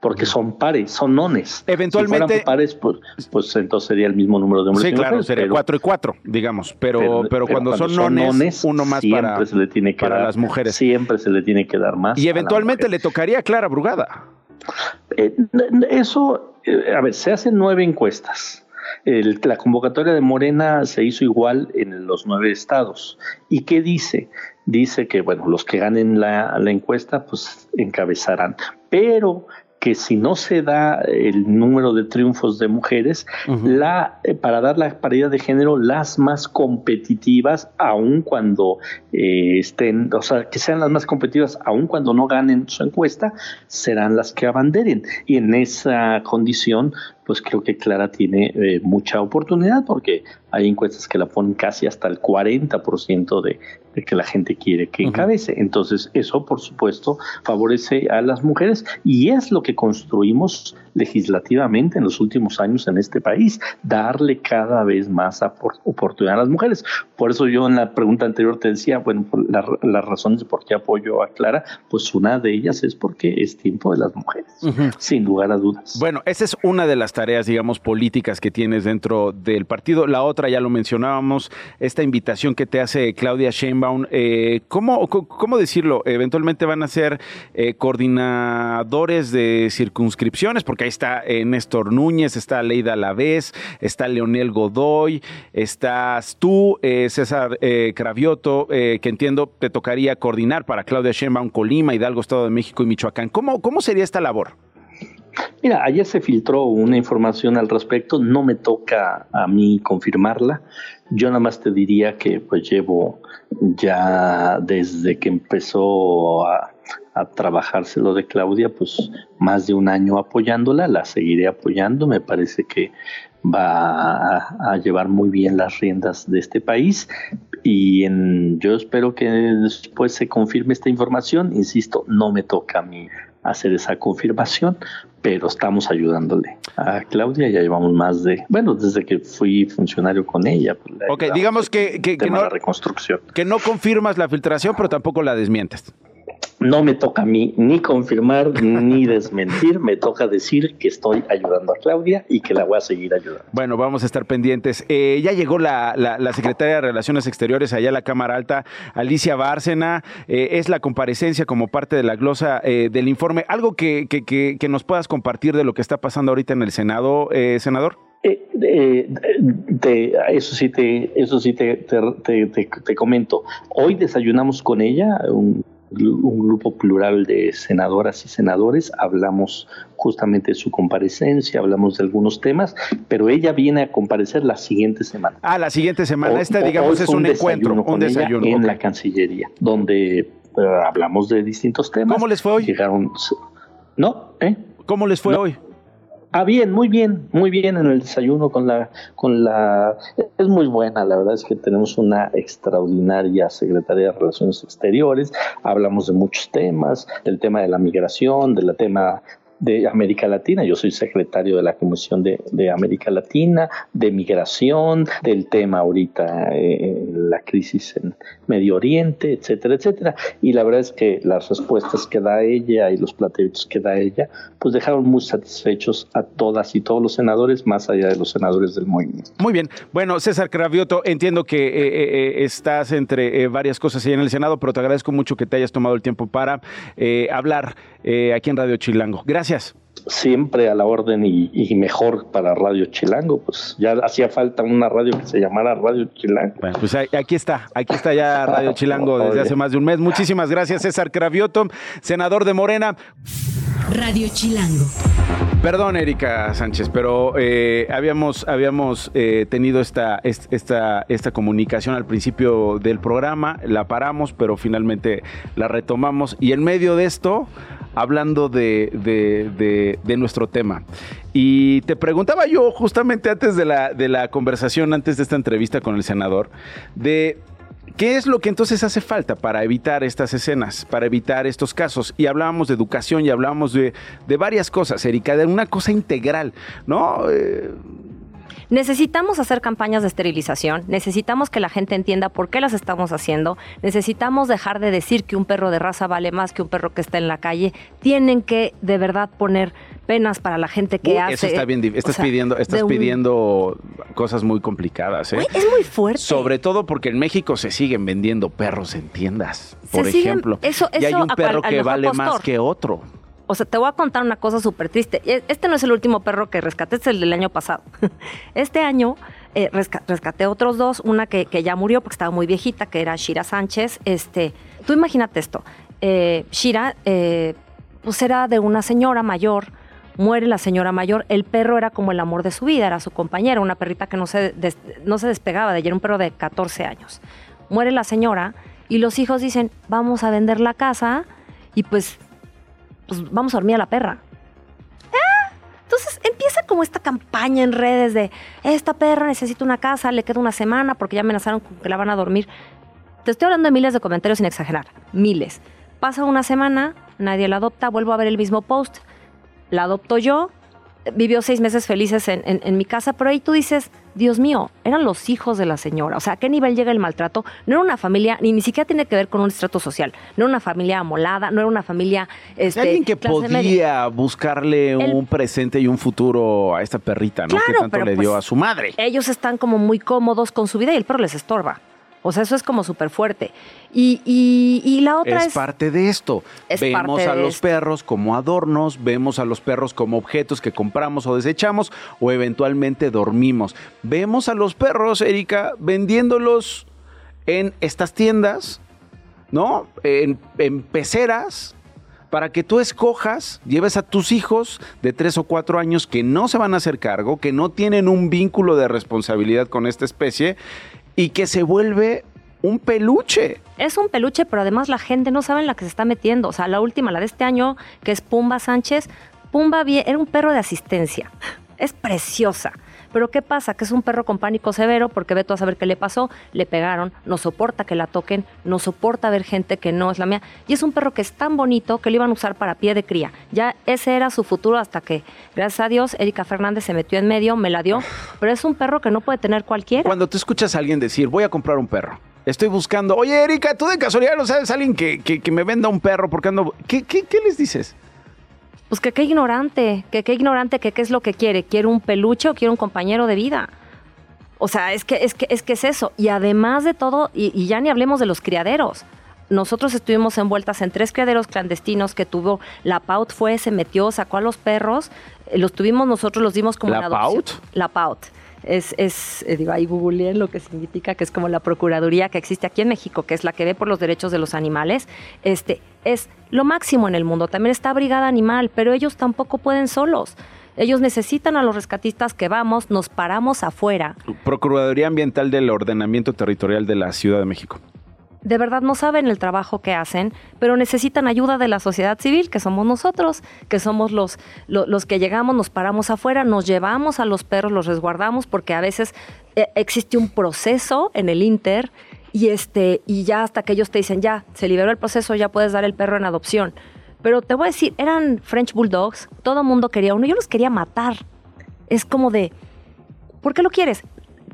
porque son pares, son nones. Eventualmente. Si pares, pues, pues, entonces sería el mismo número de hombres. Sí, claro, sería cuatro y cuatro, digamos. Pero, pero, cuando, son, nones, uno más para, se le tiene que para dar, las mujeres. Siempre se le tiene que dar más. Y eventualmente le tocaría a Clara Brugada. Eh, eso, eh, a ver, se hacen nueve encuestas. la convocatoria de Morena se hizo igual en los nueve estados. ¿Y qué dice? Dice que, bueno, los que ganen la, la encuesta, pues encabezarán. Pero que si no se da el número de triunfos de mujeres, la, eh, para dar la paridad de género, las más competitivas, aun cuando eh, estén, o sea, que sean las más competitivas, aun cuando no ganen su encuesta, serán las que abanderen. Y en esa condición, pues creo que Clara tiene eh, mucha oportunidad porque hay encuestas que la ponen casi hasta el 40% de, de que la gente quiere que encabece. Entonces, eso, por supuesto, favorece a las mujeres y es lo que construimos legislativamente en los últimos años en este país, darle cada vez más oportunidad a las mujeres. Por eso yo en la pregunta anterior te decía, bueno, las razones por qué apoyo a Clara, pues una de ellas es porque es tiempo de las mujeres, sin lugar a dudas. Bueno, esa es una de las tareas, digamos, políticas que tienes dentro del partido. La otra, ya lo mencionábamos, esta invitación que te hace Claudia Sheinbaum, eh, ¿cómo, ¿cómo, decirlo? Eventualmente van a ser eh, coordinadores de circunscripciones, porque está eh, Néstor Núñez, está Leida Lavés, está Leonel Godoy, estás tú, eh, César eh, Cravioto, que entiendo te tocaría coordinar para Claudia Sheinbaum, Colima, Hidalgo, Estado de México y Michoacán. ¿Cómo, cómo sería esta labor? Mira, ayer se filtró una información al respecto, no me toca a mí confirmarla. Yo nada más te diría que pues llevo ya desde que empezó a, a trabajarse lo de Claudia, pues más de un año apoyándola, la seguiré apoyando, me parece que va a, llevar muy bien las riendas de este país y en, yo espero que después se confirme esta información, insisto, no me toca a mí hacer esa confirmación, pero estamos ayudándole a Claudia, ya llevamos más de, bueno, desde que fui funcionario con ella. Pues, ok, digamos que, que, que no, reconstrucción. que no confirmas la filtración, pero tampoco la desmientes no me toca a mí ni confirmar ni desmentir, me toca decir que estoy ayudando a Claudia y que la voy a seguir ayudando. Bueno, vamos a estar pendientes. Eh, ya llegó la, la, secretaria de Relaciones Exteriores allá a la Cámara Alta, Alicia Bárcena, eh, es la comparecencia como parte de la glosa eh, del informe. ¿Algo que, que, que, nos puedas compartir de lo que está pasando ahorita en el Senado, senador? eso sí te eso sí te, te, te, comento hoy desayunamos con ella un un grupo plural de senadoras y senadores, hablamos justamente de su comparecencia, hablamos de algunos temas, pero ella viene a comparecer la siguiente semana. Ah, la siguiente semana, esta digamos es un, encuentro, un desayuno. en la Cancillería, donde eh, hablamos de distintos temas. ¿Cómo les fue hoy? Llegaron... ¿No? ¿Eh? ¿Cómo les fue hoy? Ah, bien, muy bien, muy bien en el desayuno con la, con la, es muy buena, la verdad es que tenemos una extraordinaria secretaria de Relaciones Exteriores, hablamos de muchos temas, del tema de la migración, del tema de América Latina. Yo soy secretario de la Comisión de, de América Latina, de migración, del tema ahorita, eh, la crisis en Medio Oriente, etcétera, etcétera. Y la verdad es que las respuestas que da ella y los planteamientos que da ella, pues dejaron muy satisfechos a todas y todos los senadores, más allá de los senadores del movimiento. Muy bien. Bueno, César Cravioto, entiendo que eh, eh, estás entre varias cosas ahí en el Senado, pero te agradezco mucho que te hayas tomado el tiempo para hablar aquí en Radio Chilango. Gracias. Gracias. siempre a la orden y, y, mejor para Radio Chilango. Pues ya hacía falta una radio que se llamara Radio Chilango. Bueno, pues aquí está, aquí está ya Radio Chilango desde hace más de un mes. Muchísimas gracias, César Cravioto, senador de Morena. Radio Chilango. Perdón, Erika Sánchez, pero eh, habíamos, habíamos eh, tenido esta, esta, esta comunicación al principio del programa, la paramos, pero finalmente la retomamos. Y en medio de esto, hablando de, de, de, nuestro tema. Y te preguntaba yo justamente antes de la, de la conversación, antes de esta entrevista con el senador, de ¿Qué es lo que entonces hace falta para evitar estas escenas, para evitar estos casos? Y hablábamos de educación y hablábamos de, de varias cosas, Erika, de una cosa integral, ¿no? Eh, Necesitamos hacer campañas de esterilización, necesitamos que la gente entienda por qué las estamos haciendo, necesitamos dejar de decir que un perro de raza vale más que un perro que está en la calle, tienen que de verdad poner penas para la gente que hace. Eso está bien, estás pidiendo, estás pidiendo cosas muy complicadas, ¿eh? es muy fuerte. Sobre todo porque en México se siguen vendiendo perros en tiendas, por ejemplo. Eso, y hay un perro que vale más que otro. O sea, te voy a contar una cosa súper triste. E, este no es el último perro que rescaté, este es el del año pasado. Este año eh, rescaté otros dos, una que, ya murió porque estaba muy viejita, que era Shira Sánchez. Este, tú imagínate esto. Eh, Shira, eh, pues era de una señora mayor, muere la señora mayor, el perro era como el amor de su vida, era su compañera, una perrita que no se, no se despegaba de ella, era un perro de 14 años. Muere la señora y los hijos dicen, vamos a vender la casa y pues pues vamos a dormir a la perra. Ah, entonces empieza como esta campaña en redes de esta perra necesita una casa, le queda una semana porque ya amenazaron con que la van a dormir. Te estoy hablando de miles de comentarios sin exagerar, miles. Pasa una semana, nadie la adopta, vuelvo a ver el mismo post, la adopto yo, vivió seis meses felices en, mi casa, pero ahí tú dices, Dios mío, eran los hijos de la señora. O sea, ¿a qué nivel llega el maltrato? No era una familia, ni, ni siquiera tiene que ver con un estrato social. No era una familia amolada, no era una familia... Este, Alguien que podía buscarle un presente y un futuro a esta perrita, ¿no? que tanto le dio pues, a su madre. Ellos están como muy cómodos con su vida y el perro les estorba. O sea, eso es como súper fuerte. Y, y, la otra es... Es parte de esto. vemos a los perros como adornos, vemos a los perros como objetos que compramos o desechamos o eventualmente dormimos. Vemos a los perros, Erika, vendiéndolos en estas tiendas, ¿no? En, en peceras, para que tú escojas, lleves a tus hijos de tres o cuatro años que no se van a hacer cargo, que no tienen un vínculo de responsabilidad con esta especie y que se vuelve un peluche. Es un peluche, pero además la gente no sabe en la que se está metiendo. O sea, la última, la de este año, que es Pumba Sánchez, Pumba era un perro de asistencia. Es preciosa. Pero ¿qué pasa? Que es un perro con pánico severo porque ve a saber qué le pasó, le pegaron, no soporta que la toquen, no soporta ver gente que no es la mía. Y es un perro que es tan bonito que lo iban a usar para pie de cría. Ya ese era su futuro hasta que, gracias a Dios, Erika Fernández se metió en medio, me la dio. Pero es un perro que no puede tener cualquiera. Cuando te escuchas a alguien decir, voy a comprar un perro, estoy buscando, oye Erika, tú de casualidad no sabes alguien que, que, me venda un perro porque ando... ¿Qué, qué, qué les dices? Pues que qué ignorante, que qué ignorante, que qué es lo que quiere. ¿Quiere un peluche o quiere un compañero de vida? O sea, es que es, que, es, que es eso. Y además de todo, y, ya ni hablemos de los criaderos. Nosotros estuvimos envueltas en tres criaderos clandestinos que tuvo la PAUT, fue, se metió, sacó a los perros, eh, los tuvimos nosotros, los dimos como ¿La PAUT? La PAUT es, es eh, digo, ahí googleé lo que significa que es como la Procuraduría que existe aquí en México, que es la que ve por los derechos de los animales, este, es lo máximo en el mundo. También está Brigada Animal, pero ellos tampoco pueden solos. Ellos necesitan a los rescatistas que vamos, nos paramos afuera. Procuraduría Ambiental del Ordenamiento Territorial de la Ciudad de México de verdad no saben el trabajo que hacen, pero necesitan ayuda de la sociedad civil, que somos nosotros, que somos los, los, que llegamos, nos paramos afuera, nos llevamos a los perros, los resguardamos, porque a veces eh, existe un proceso en el Inter y, este, y ya hasta que ellos te dicen, ya, se liberó el proceso, ya puedes dar el perro en adopción. Pero te voy a decir, eran French Bulldogs, todo mundo quería uno, yo los quería matar. Es como de, ¿por qué lo quieres?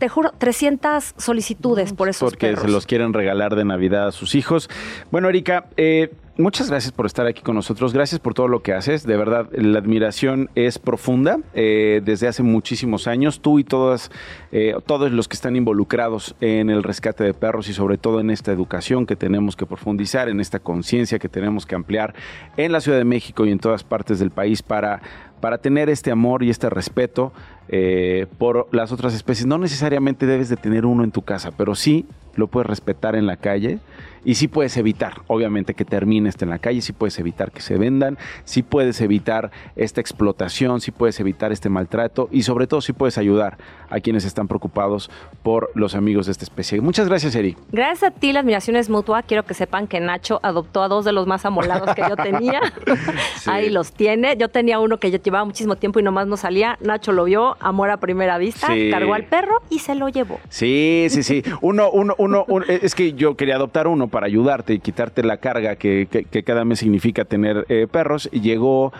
Te juro, 300 solicitudes por esos Porque se los quieren regalar de Navidad a sus hijos. Bueno, Erika, eh, muchas gracias por estar aquí con nosotros. Gracias por todo lo que haces. De verdad, la admiración es profunda eh, desde hace muchísimos años. Tú y todas, eh, todos los que están involucrados en el rescate de perros y sobre todo en esta educación que tenemos que profundizar, en esta conciencia que tenemos que ampliar en la Ciudad de México y en todas partes del país para para tener este amor y este respeto eh, por las otras especies. No necesariamente debes de tener uno en tu casa, pero sí lo puedes respetar en la calle y sí puedes evitar, obviamente, que termine este en la calle, sí puedes evitar que se vendan, sí puedes evitar esta explotación, sí puedes evitar este maltrato y sobre todo sí puedes ayudar a quienes están preocupados por los amigos de esta especie. Muchas gracias, Eri. Gracias a ti, la admiración es mutua. Quiero que sepan que Nacho adoptó a dos de los más amolados que yo tenía. Ahí los tiene. Yo tenía uno que llevaba muchísimo tiempo y nomás no salía. Nacho lo vio, amor a primera vista, cargó al perro y se lo llevó. Sí, sí, sí. Uno, uno, uno, es que yo quería adoptar uno para ayudarte y quitarte la carga que, cada mes significa tener eh, perros. Y llegó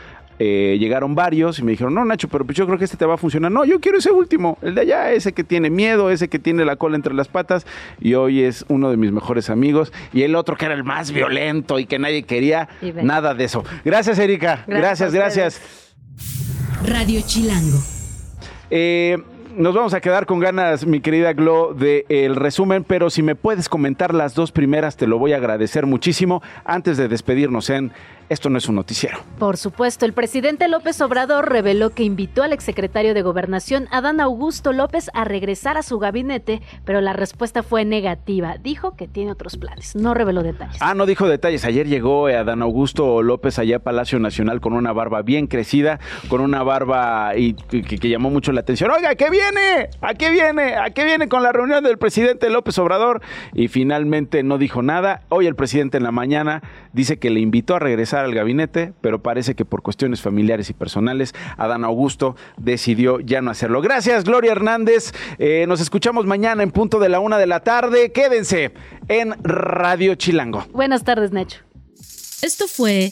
eh, llegaron varios y me dijeron, no, Nacho, pero pues yo creo que este te va a funcionar. No, yo quiero ese último, el de allá, ese que tiene miedo, ese que tiene la cola entre las patas y hoy es uno de mis mejores amigos. Y el otro que era el más violento y que nadie quería, nada de eso. Gracias, Erika. Gracias, gracias. Radio Chilango. Eh, nos vamos a quedar con ganas, mi querida Glo, del el resumen, pero si me puedes comentar las dos primeras, te lo voy a agradecer muchísimo. Antes de despedirnos en esto no es un noticiero. Por supuesto, el presidente López Obrador reveló que invitó al exsecretario de Gobernación, Adán Augusto López, a regresar a su gabinete, pero la respuesta fue negativa. Dijo que tiene otros planes. No reveló detalles. Ah, no dijo detalles. Ayer llegó Adán Augusto López allá a Palacio Nacional con una barba bien crecida, con una barba y, que, llamó mucho la atención. Oiga, ¿qué viene? ¿A qué viene? ¿A qué viene con la reunión del presidente López Obrador? Y finalmente no dijo nada. Hoy el presidente en la mañana dice que le invitó a regresar al gabinete, pero parece que por cuestiones familiares y personales, Adán Augusto decidió ya no hacerlo. Gracias, Gloria Hernández. Eh, nos escuchamos mañana en punto de la una de la tarde. Quédense en Radio Chilango. Buenas tardes, Nacho. Esto fue